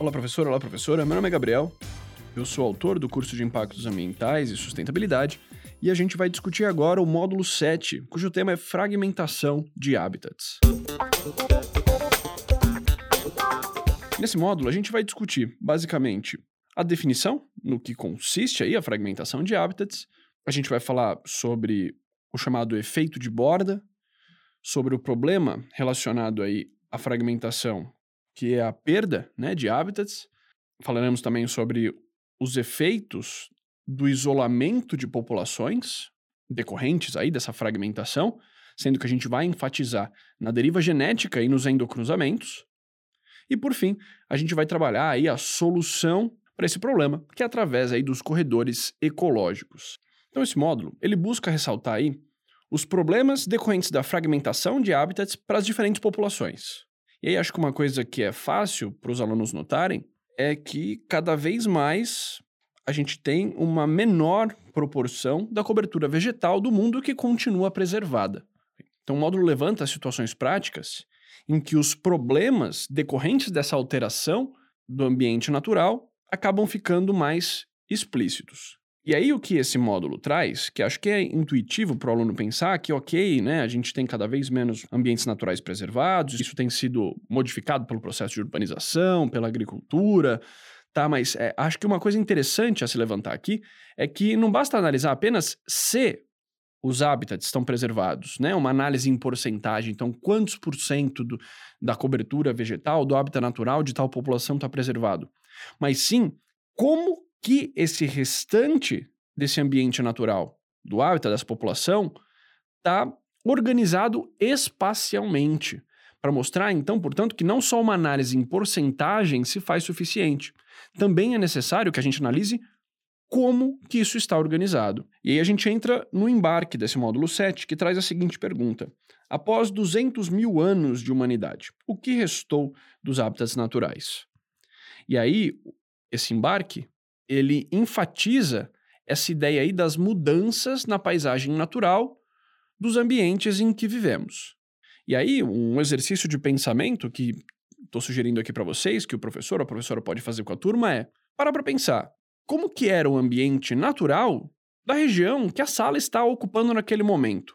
Olá, professor. Olá, professora. Meu nome é Gabriel. Eu sou autor do curso de Impactos Ambientais e Sustentabilidade e a gente vai discutir agora o módulo 7, cujo tema é fragmentação de hábitats. Nesse módulo, a gente vai discutir, basicamente, a definição, no que consiste aí a fragmentação de hábitats. A gente vai falar sobre o chamado efeito de borda, sobre o problema relacionado aí à fragmentação, que é a perda né, de hábitats. Falaremos também sobre os efeitos do isolamento de populações decorrentes aí dessa fragmentação, sendo que a gente vai enfatizar na deriva genética e nos endocruzamentos. E por fim, a gente vai trabalhar aí a solução para esse problema, que é através aí dos corredores ecológicos. Então esse módulo, ele busca ressaltar aí os problemas decorrentes da fragmentação de hábitats para as diferentes populações. E aí acho que uma coisa que é fácil para os alunos notarem é que cada vez mais a gente tem uma menor proporção da cobertura vegetal do mundo que continua preservada. Então, o módulo levanta situações práticas em que os problemas decorrentes dessa alteração do ambiente natural acabam ficando mais explícitos. E aí o que esse módulo traz, que acho que é intuitivo para o aluno pensar que, ok, né, a gente tem cada vez menos ambientes naturais preservados, isso tem sido modificado pelo processo de urbanização, pela agricultura, tá? Mas é, acho que uma coisa interessante a se levantar aqui é que não basta analisar apenas se os hábitats estão preservados, né? Uma análise em porcentagem, então quantos por cento do, da cobertura vegetal, do hábitat natural de tal população está preservado, mas sim como que esse restante desse ambiente natural, do hábitat dessa população, está organizado espacialmente, para mostrar, então, portanto, que não só uma análise em porcentagem se faz suficiente. Também é necessário que a gente analise como que isso está organizado. E aí a gente entra no embarque desse módulo 7, que traz a seguinte pergunta. Após 200 mil anos de humanidade, o que restou dos hábitats naturais? E aí, esse embarque, ele enfatiza essa ideia aí das mudanças na paisagem natural dos ambientes em que vivemos. E aí, um exercício de pensamento que estou sugerindo aqui para vocês, que o professor ou a professora pode fazer com a turma é: para para pensar como que era o ambiente natural da região que a sala está ocupando naquele momento.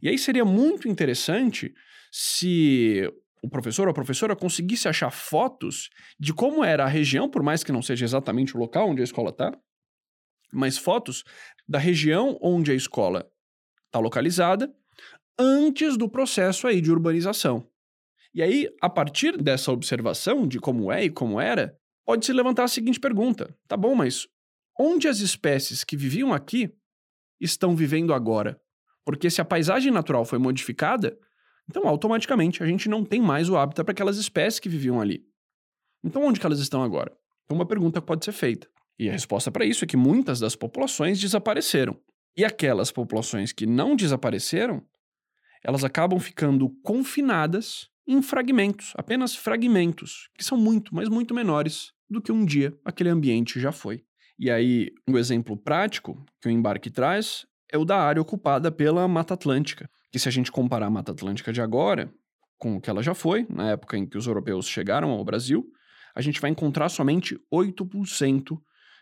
E aí seria muito interessante se o professor ou a professora conseguisse achar fotos de como era a região, por mais que não seja exatamente o local onde a escola está, mas fotos da região onde a escola está localizada antes do processo aí de urbanização. E aí, a partir dessa observação de como é e como era, pode-se levantar a seguinte pergunta: tá bom, mas onde as espécies que viviam aqui estão vivendo agora? Porque se a paisagem natural foi modificada, então automaticamente a gente não tem mais o hábitat para aquelas espécies que viviam ali. Então onde que elas estão agora? Então uma pergunta pode ser feita. E a resposta para isso é que muitas das populações desapareceram. E aquelas populações que não desapareceram, elas acabam ficando confinadas em fragmentos, apenas fragmentos, que são muito, mas muito menores do que um dia aquele ambiente já foi. E aí, um exemplo prático que o embarque traz é o da área ocupada pela Mata Atlântica, que se a gente comparar a Mata Atlântica de agora com o que ela já foi, na época em que os europeus chegaram ao Brasil, a gente vai encontrar somente 8%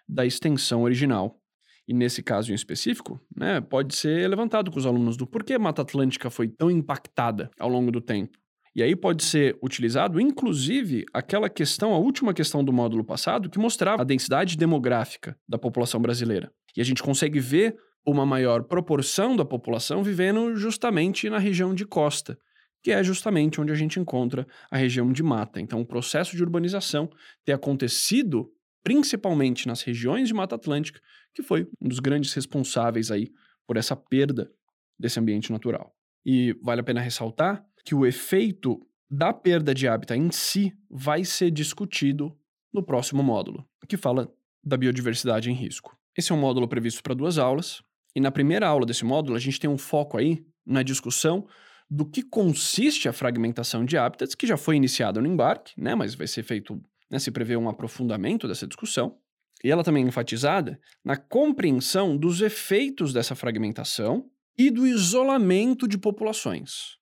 da extensão original. E nesse caso em específico, né, pode ser levantado com os alunos do porquê a Mata Atlântica foi tão impactada ao longo do tempo. E aí pode ser utilizado, inclusive, aquela questão, a última questão do módulo passado, que mostrava a densidade demográfica da população brasileira. E a gente consegue ver uma maior proporção da população vivendo justamente na região de costa, que é justamente onde a gente encontra a região de mata. Então, o processo de urbanização ter acontecido principalmente nas regiões de Mata Atlântica, que foi um dos grandes responsáveis aí por essa perda desse ambiente natural. E vale a pena ressaltar que o efeito da perda de hábitat em si vai ser discutido no próximo módulo, que fala da biodiversidade em risco. Esse é um módulo previsto para duas aulas, e na primeira aula desse módulo a gente tem um foco aí na discussão do que consiste a fragmentação de hábitats, que já foi iniciada no embarque, né, mas vai ser feito, né, se prevê um aprofundamento dessa discussão. E ela também é enfatizada na compreensão dos efeitos dessa fragmentação e do isolamento de populações.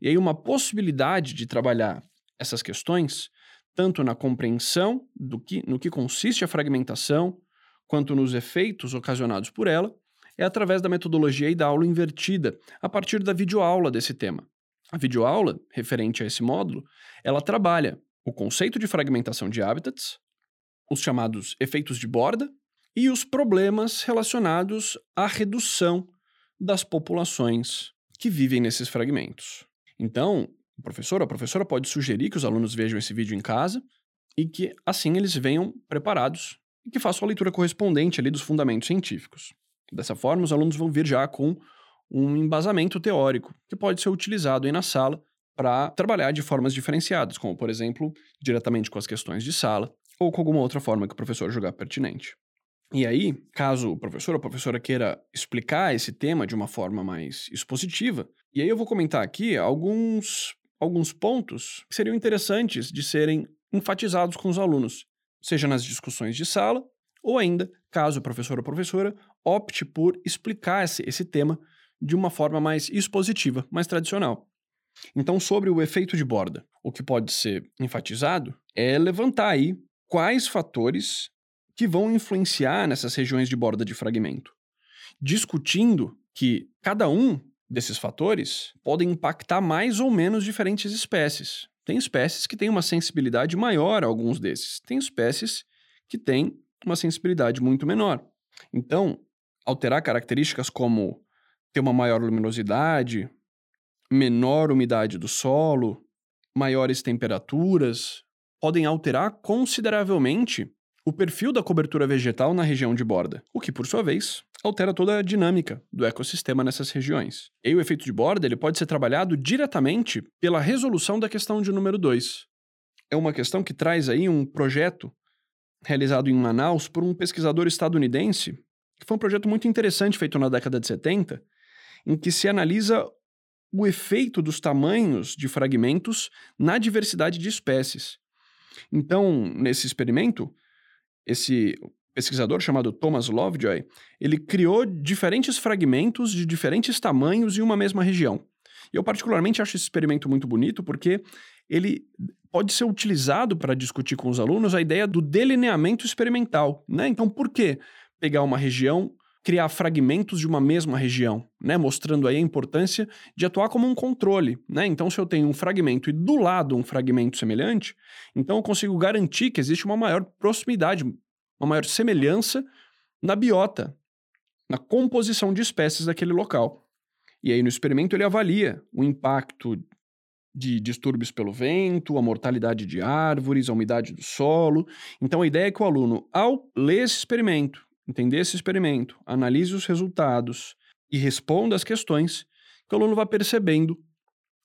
E aí, uma possibilidade de trabalhar essas questões tanto na compreensão do que, no que consiste a fragmentação, quanto nos efeitos ocasionados por ela, é através da metodologia e da aula invertida, a partir da videoaula desse tema. A videoaula, referente a esse módulo, ela trabalha o conceito de fragmentação de habitats, os chamados efeitos de borda e os problemas relacionados à redução das populações que vivem nesses fragmentos. Então, o professor ou a professora pode sugerir que os alunos vejam esse vídeo em casa e que assim eles venham preparados e que façam a leitura correspondente ali dos fundamentos científicos. Dessa forma, os alunos vão vir já com um embasamento teórico que pode ser utilizado aí na sala para trabalhar de formas diferenciadas, como, por exemplo, diretamente com as questões de sala ou com alguma outra forma que o professor julgar pertinente. E aí, caso o professor ou a professora queira explicar esse tema de uma forma mais expositiva, e aí eu vou comentar aqui alguns, alguns pontos que seriam interessantes de serem enfatizados com os alunos, seja nas discussões de sala, ou ainda, caso o professor ou professora opte por explicar esse, esse tema de uma forma mais expositiva, mais tradicional. Então, sobre o efeito de borda, o que pode ser enfatizado é levantar aí quais fatores que vão influenciar nessas regiões de borda de fragmento, discutindo que cada um desses fatores podem impactar mais ou menos diferentes espécies. Tem espécies que têm uma sensibilidade maior a alguns desses, tem espécies que têm uma sensibilidade muito menor. Então, alterar características como ter uma maior luminosidade, menor umidade do solo, maiores temperaturas, podem alterar consideravelmente o perfil da cobertura vegetal na região de borda, o que, por sua vez, altera toda a dinâmica do ecossistema nessas regiões. E o efeito de borda ele pode ser trabalhado diretamente pela resolução da questão de número 2. É uma questão que traz aí um projeto realizado em Manaus por um pesquisador estadunidense, que foi um projeto muito interessante feito na década de 70, em que se analisa o efeito dos tamanhos de fragmentos na diversidade de espécies. Então, nesse experimento, esse pesquisador chamado Thomas Lovejoy, ele criou diferentes fragmentos de diferentes tamanhos em uma mesma região. E eu particularmente acho esse experimento muito bonito porque ele pode ser utilizado para discutir com os alunos a ideia do delineamento experimental, né? Então, por que pegar uma região criar fragmentos de uma mesma região, né? Mostrando aí a importância de atuar como um controle, né? Então, se eu tenho um fragmento e do lado um fragmento semelhante, então eu consigo garantir que existe uma maior proximidade, uma maior semelhança na biota, na composição de espécies daquele local. E aí, no experimento, ele avalia o impacto de distúrbios pelo vento, a mortalidade de árvores, a umidade do solo. Então, a ideia é que o aluno, ao ler esse experimento, entender esse experimento, analise os resultados e responda as questões, que o aluno vai percebendo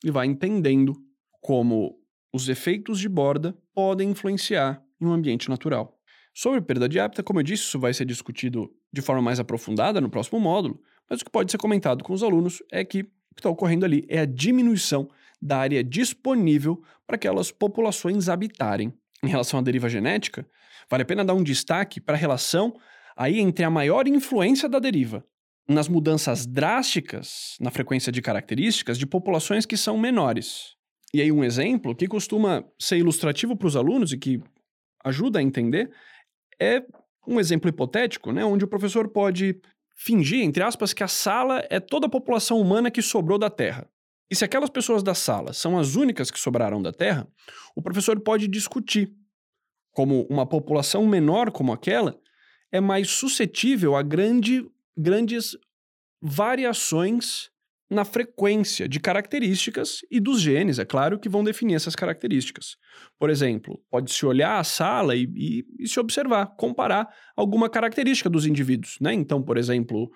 e vai entendendo como os efeitos de borda podem influenciar em um ambiente natural. Sobre perda de hábitat, como eu disse, isso vai ser discutido de forma mais aprofundada no próximo módulo, mas o que pode ser comentado com os alunos é que o que está ocorrendo ali é a diminuição da área disponível para aquelas populações habitarem. Em relação à deriva genética, vale a pena dar um destaque para a relação aí entre a maior influência da deriva nas mudanças drásticas na frequência de características de populações que são menores. E aí, um exemplo que costuma ser ilustrativo para os alunos e que ajuda a entender é um exemplo hipotético, né, onde o professor pode fingir, entre aspas, que a sala é toda a população humana que sobrou da Terra. E se aquelas pessoas da sala são as únicas que sobraram da Terra, o professor pode discutir como uma população menor como aquela é mais suscetível a grande, grandes variações na frequência de características e dos genes, é claro, que vão definir essas características. Por exemplo, pode-se olhar a sala e, e, e, se observar, comparar alguma característica dos indivíduos. Né? Então, por exemplo,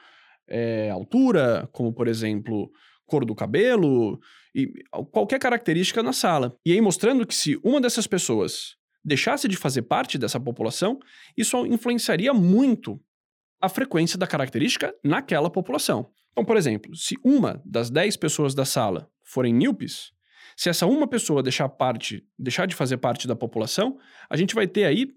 é, altura, como por exemplo, cor do cabelo, e qualquer característica na sala. E aí mostrando que se uma dessas pessoas deixasse de fazer parte dessa população, isso influenciaria muito a frequência da característica naquela população. Então, por exemplo, se uma das 10 pessoas da sala forem míopes, se essa uma pessoa deixar parte, deixar de fazer parte da população, a gente vai ter aí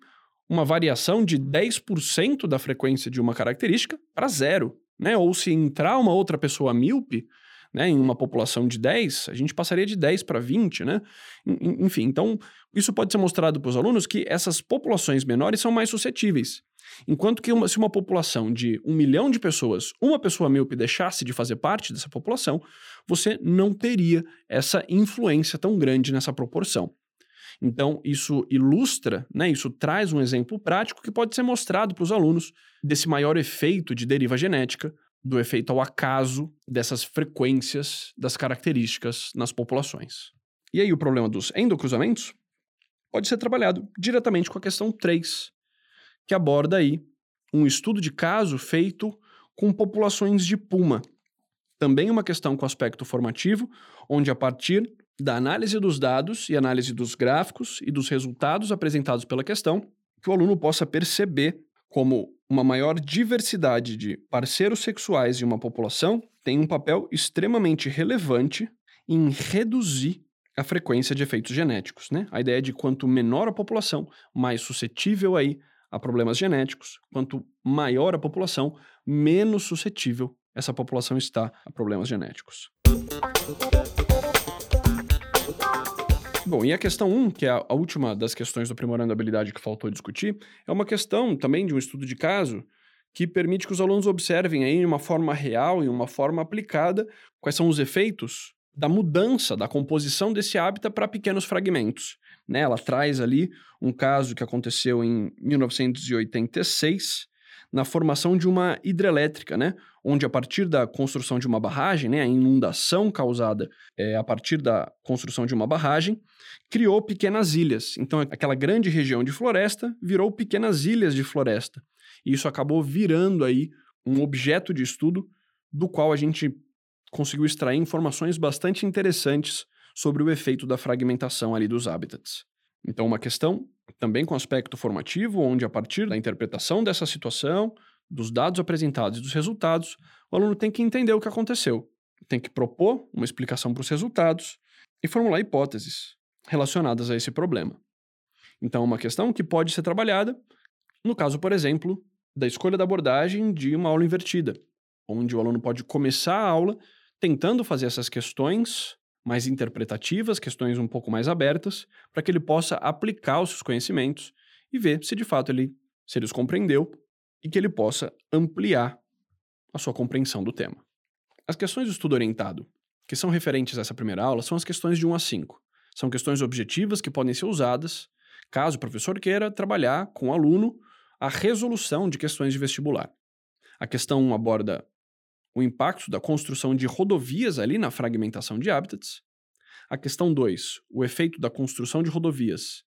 uma variação de 10% da frequência de uma característica para zero, né? Ou se entrar uma outra pessoa míope Né? Em uma população de 10, a gente passaria de 10 para 20, né? Enfim, então isso pode ser mostrado para os alunos que essas populações menores são mais suscetíveis. Enquanto que uma, se uma população de um milhão de pessoas, uma pessoa míope deixasse de fazer parte dessa população, você não teria essa influência tão grande nessa proporção. Então, isso ilustra, né, isso traz um exemplo prático que pode ser mostrado para os alunos desse maior efeito de deriva genética, do efeito ao acaso dessas frequências das características nas populações. E aí, o problema dos endocruzamentos pode ser trabalhado diretamente com a questão 3, que aborda aí um estudo de caso feito com populações de puma. Também uma questão com aspecto formativo, onde a partir da análise dos dados e análise dos gráficos e dos resultados apresentados pela questão, que o aluno possa perceber como uma maior diversidade de parceiros sexuais de uma população tem um papel extremamente relevante em reduzir a frequência de efeitos genéticos, né? A ideia é de quanto menor a população, mais suscetível aí a problemas genéticos, quanto maior a população, menos suscetível essa população está a problemas genéticos. Bom, e a questão 1, um, que é a última das questões do aprimorando habilidade que faltou discutir, é uma questão também de um estudo de caso que permite que os alunos observem aí de uma forma real e uma forma aplicada quais são os efeitos da mudança da composição desse hábitat para pequenos fragmentos. Né? Ela traz ali um caso que aconteceu em 1986, na formação de uma hidrelétrica, né? onde a partir da construção de uma barragem, né, a inundação causada é, a partir da construção de uma barragem, criou pequenas ilhas. Então, aquela grande região de floresta virou pequenas ilhas de floresta. E isso acabou virando aí um objeto de estudo do qual a gente conseguiu extrair informações bastante interessantes sobre o efeito da fragmentação ali dos habitats. Então, uma questão também com aspecto formativo, onde a partir da interpretação dessa situação, dos dados apresentados e dos resultados, o aluno tem que entender o que aconteceu, tem que propor uma explicação para os resultados e formular hipóteses relacionadas a esse problema. Então, uma questão que pode ser trabalhada no caso, por exemplo, da escolha da abordagem de uma aula invertida, onde o aluno pode começar a aula tentando fazer essas questões mais interpretativas, questões um pouco mais abertas, para que ele possa aplicar os seus conhecimentos e ver se de fato ele se ele os compreendeu e que ele possa ampliar a sua compreensão do tema. As questões do estudo orientado, que são referentes a essa primeira aula, são as questões de 1 a 5. São questões objetivas que podem ser usadas caso o professor queira trabalhar com o aluno a resolução de questões de vestibular. A questão 1 aborda o impacto da construção de rodovias ali na fragmentação de hábitats. A questão 2, o efeito da construção de rodovias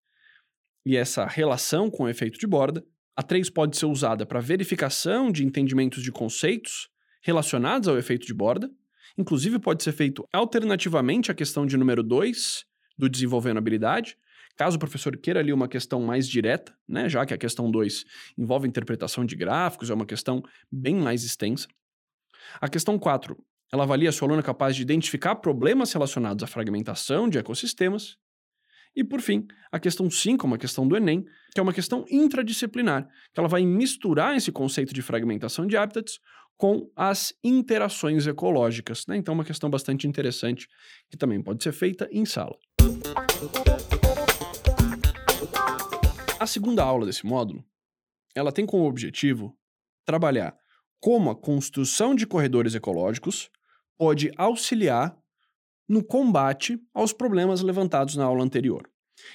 e essa relação com o efeito de borda. A 3 pode ser usada para verificação de entendimentos de conceitos relacionados ao efeito de borda. Inclusive, pode ser feito alternativamente à questão de número 2, do desenvolvendo habilidade, caso o professor queira ali uma questão mais direta, né, já que a questão 2 envolve interpretação de gráficos, é uma questão bem mais extensa. A questão 4, ela avalia se o aluno é capaz de identificar problemas relacionados à fragmentação de ecossistemas. E, por fim, a questão 5 é uma questão do Enem, que é uma questão intradisciplinar, que ela vai misturar esse conceito de fragmentação de hábitats com as interações ecológicas. Né? Então, é uma questão bastante interessante que também pode ser feita em sala. A segunda aula desse módulo, ela tem como objetivo trabalhar como a construção de corredores ecológicos pode auxiliar no combate aos problemas levantados na aula anterior.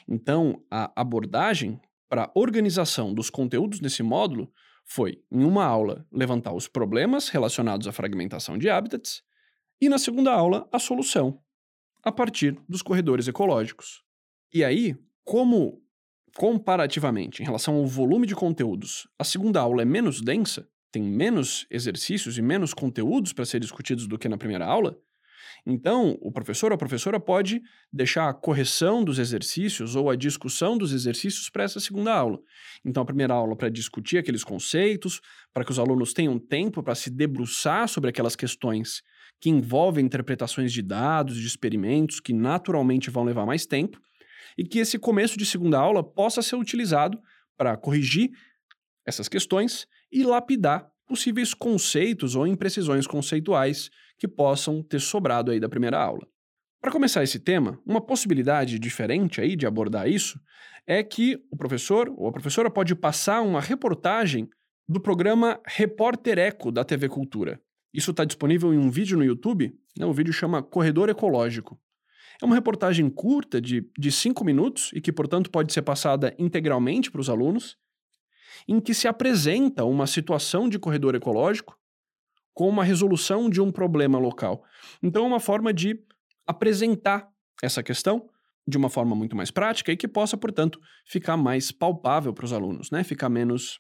Então, a abordagem para a organização dos conteúdos nesse módulo foi, em uma aula, levantar os problemas relacionados à fragmentação de hábitats e, na segunda aula, a solução, a partir dos corredores ecológicos. E aí, como comparativamente em relação ao volume de conteúdos, a segunda aula é menos densa, tem menos exercícios e menos conteúdos para ser discutidos do que na primeira aula, então o professor ou a professora pode deixar a correção dos exercícios ou a discussão dos exercícios para essa segunda aula. Então, a primeira aula para discutir aqueles conceitos, para que os alunos tenham tempo para se debruçar sobre aquelas questões que envolvem interpretações de dados, de experimentos, que naturalmente vão levar mais tempo, e que esse começo de segunda aula possa ser utilizado para corrigir essas questões e lapidar possíveis conceitos ou imprecisões conceituais que possam ter sobrado aí da primeira aula. Para começar esse tema, uma possibilidade diferente aí de abordar isso é que o professor ou a professora pode passar uma reportagem do programa Repórter Eco da TV Cultura. Isso está disponível em um vídeo no YouTube, né? o vídeo chama Corredor Ecológico. É uma reportagem curta de, de cinco minutos e que, portanto, pode ser passada integralmente para os alunos, em que se apresenta uma situação de corredor ecológico com uma resolução de um problema local. Então, é uma forma de apresentar essa questão de uma forma muito mais prática e que possa, portanto, ficar mais palpável para os alunos, né? Ficar menos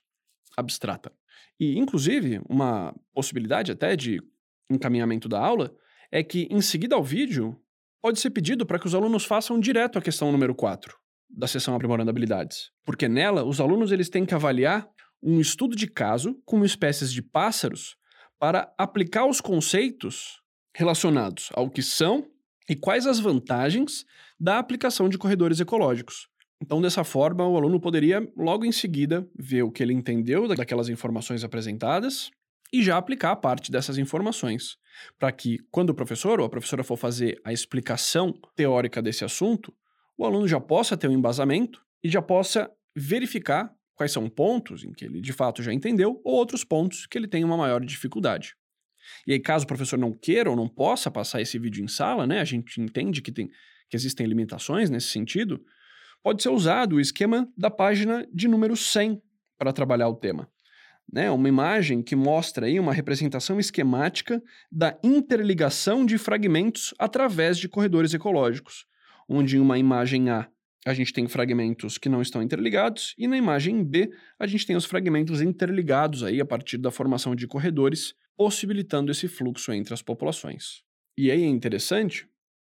abstrata. E, inclusive, uma possibilidade até de encaminhamento da aula é que, em seguida ao vídeo, pode ser pedido para que os alunos façam direto a questão número 4 da sessão Aprimorando Habilidades. Porque nela, os alunos eles têm que avaliar um estudo de caso com espécies de pássaros para aplicar os conceitos relacionados ao que são e quais as vantagens da aplicação de corredores ecológicos. Então, dessa forma, o aluno poderia logo em seguida ver o que ele entendeu daquelas informações apresentadas e já aplicar parte dessas informações, para que, quando o professor ou a professora for fazer a explicação teórica desse assunto, o aluno já possa ter um embasamento e já possa verificar quais são pontos em que ele de fato já entendeu ou outros pontos que ele tem uma maior dificuldade. E aí, caso o professor não queira ou não possa passar esse vídeo em sala, né, a gente entende que, tem, que existem limitações nesse sentido, pode ser usado o esquema da página de número 100 para trabalhar o tema né, uma imagem que mostra aí uma representação esquemática da interligação de fragmentos através de corredores ecológicos, onde em uma imagem A a gente tem fragmentos que não estão interligados e na imagem B a gente tem os fragmentos interligados aí a partir da formação de corredores, possibilitando esse fluxo entre as populações. E aí é interessante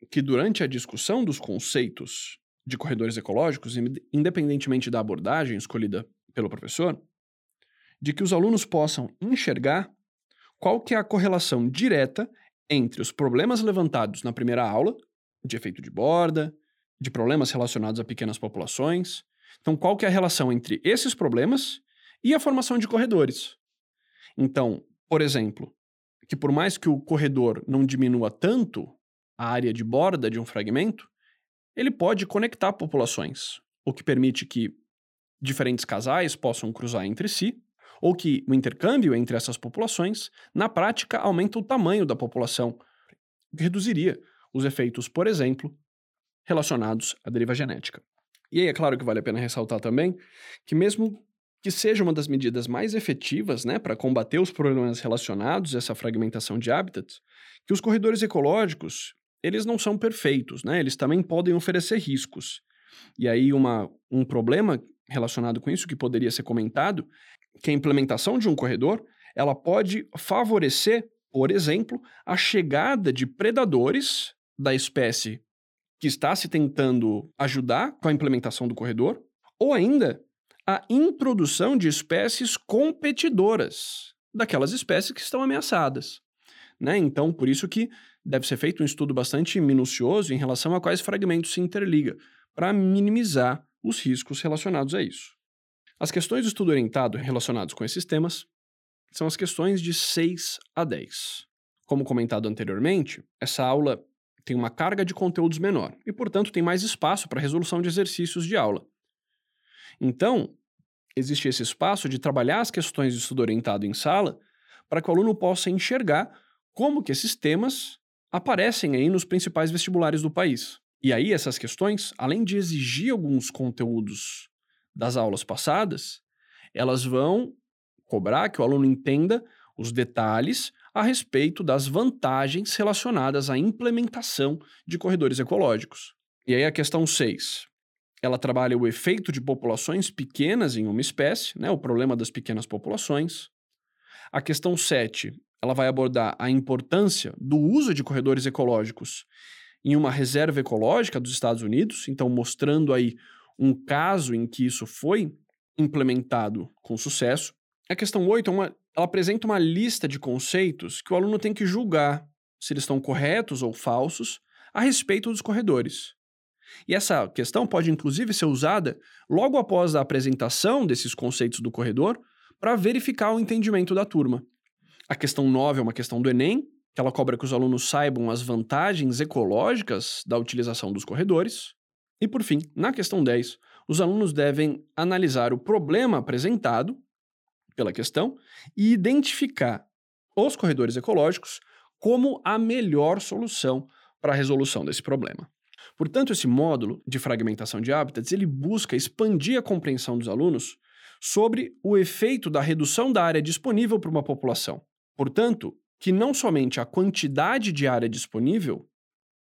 que durante a discussão dos conceitos de corredores ecológicos, independentemente da abordagem escolhida pelo professor, de que os alunos possam enxergar qual que é a correlação direta entre os problemas levantados na primeira aula, de efeito de borda, de problemas relacionados a pequenas populações. Então, qual que é a relação entre esses problemas e a formação de corredores? Então, por exemplo, que por mais que o corredor não diminua tanto a área de borda de um fragmento, ele pode conectar populações, o que permite que diferentes casais possam cruzar entre si ou que o intercâmbio entre essas populações, na prática, aumenta o tamanho da população, reduziria os efeitos, por exemplo, relacionados à deriva genética. E aí é claro que vale a pena ressaltar também que mesmo que seja uma das medidas mais efetivas né, para combater os problemas relacionados a essa fragmentação de hábitats, que os corredores ecológicos eles não são perfeitos, né? eles também podem oferecer riscos. E aí uma, um problema relacionado com isso que poderia ser comentado que a implementação de um corredor ela pode favorecer, por exemplo, a chegada de predadores da espécie que está se tentando ajudar com a implementação do corredor, ou ainda a introdução de espécies competidoras daquelas espécies que estão ameaçadas. Né? Então, por isso que deve ser feito um estudo bastante minucioso em relação a quais fragmentos se interliga, para minimizar os riscos relacionados a isso. As questões do estudo orientado relacionadas com esses temas são as questões de 6 a 10. Como comentado anteriormente, essa aula tem uma carga de conteúdos menor e, portanto, tem mais espaço para resolução de exercícios de aula. Então, existe esse espaço de trabalhar as questões de estudo orientado em sala para que o aluno possa enxergar como que esses temas aparecem aí nos principais vestibulares do país. E aí essas questões, além de exigir alguns conteúdos das aulas passadas, elas vão cobrar que o aluno entenda os detalhes a respeito das vantagens relacionadas à implementação de corredores ecológicos. E aí a questão 6. Ela trabalha o efeito de populações pequenas em uma espécie, né, o problema das pequenas populações. A questão 7, ela vai abordar a importância do uso de corredores ecológicos em uma reserva ecológica dos Estados Unidos, então mostrando aí um caso em que isso foi implementado com sucesso. A questão 8 é uma, ela apresenta uma lista de conceitos que o aluno tem que julgar se eles estão corretos ou falsos a respeito dos corredores. E essa questão pode inclusive ser usada logo após a apresentação desses conceitos do corredor para verificar o entendimento da turma. A questão 9 é uma questão do Enem, que ela cobra que os alunos saibam as vantagens ecológicas da utilização dos corredores. E por fim, na questão 10, os alunos devem analisar o problema apresentado pela questão e identificar os corredores ecológicos como a melhor solução para a resolução desse problema. Portanto, esse módulo de fragmentação de hábitats, ele busca expandir a compreensão dos alunos sobre o efeito da redução da área disponível para uma população. Portanto, que não somente a quantidade de área disponível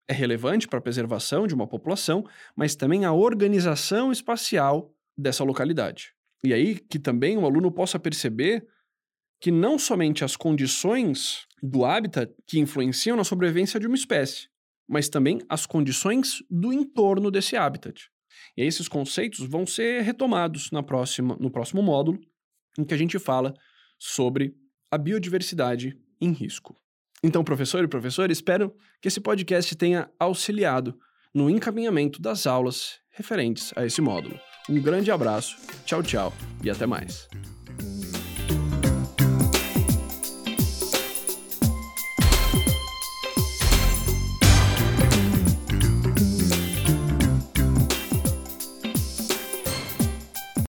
é relevante para a preservação de uma população, mas também a organização espacial dessa localidade. E aí que também o aluno possa perceber que não somente as condições do hábitat que influenciam na sobrevivência de uma espécie, mas também as condições do entorno desse habitat. E esses conceitos vão ser retomados na próxima, no próximo módulo, em que a gente fala sobre a biodiversidade em risco. Então, professor e professora, espero que esse podcast tenha auxiliado no encaminhamento das aulas referentes a esse módulo. Um grande abraço, tchau, tchau e até mais.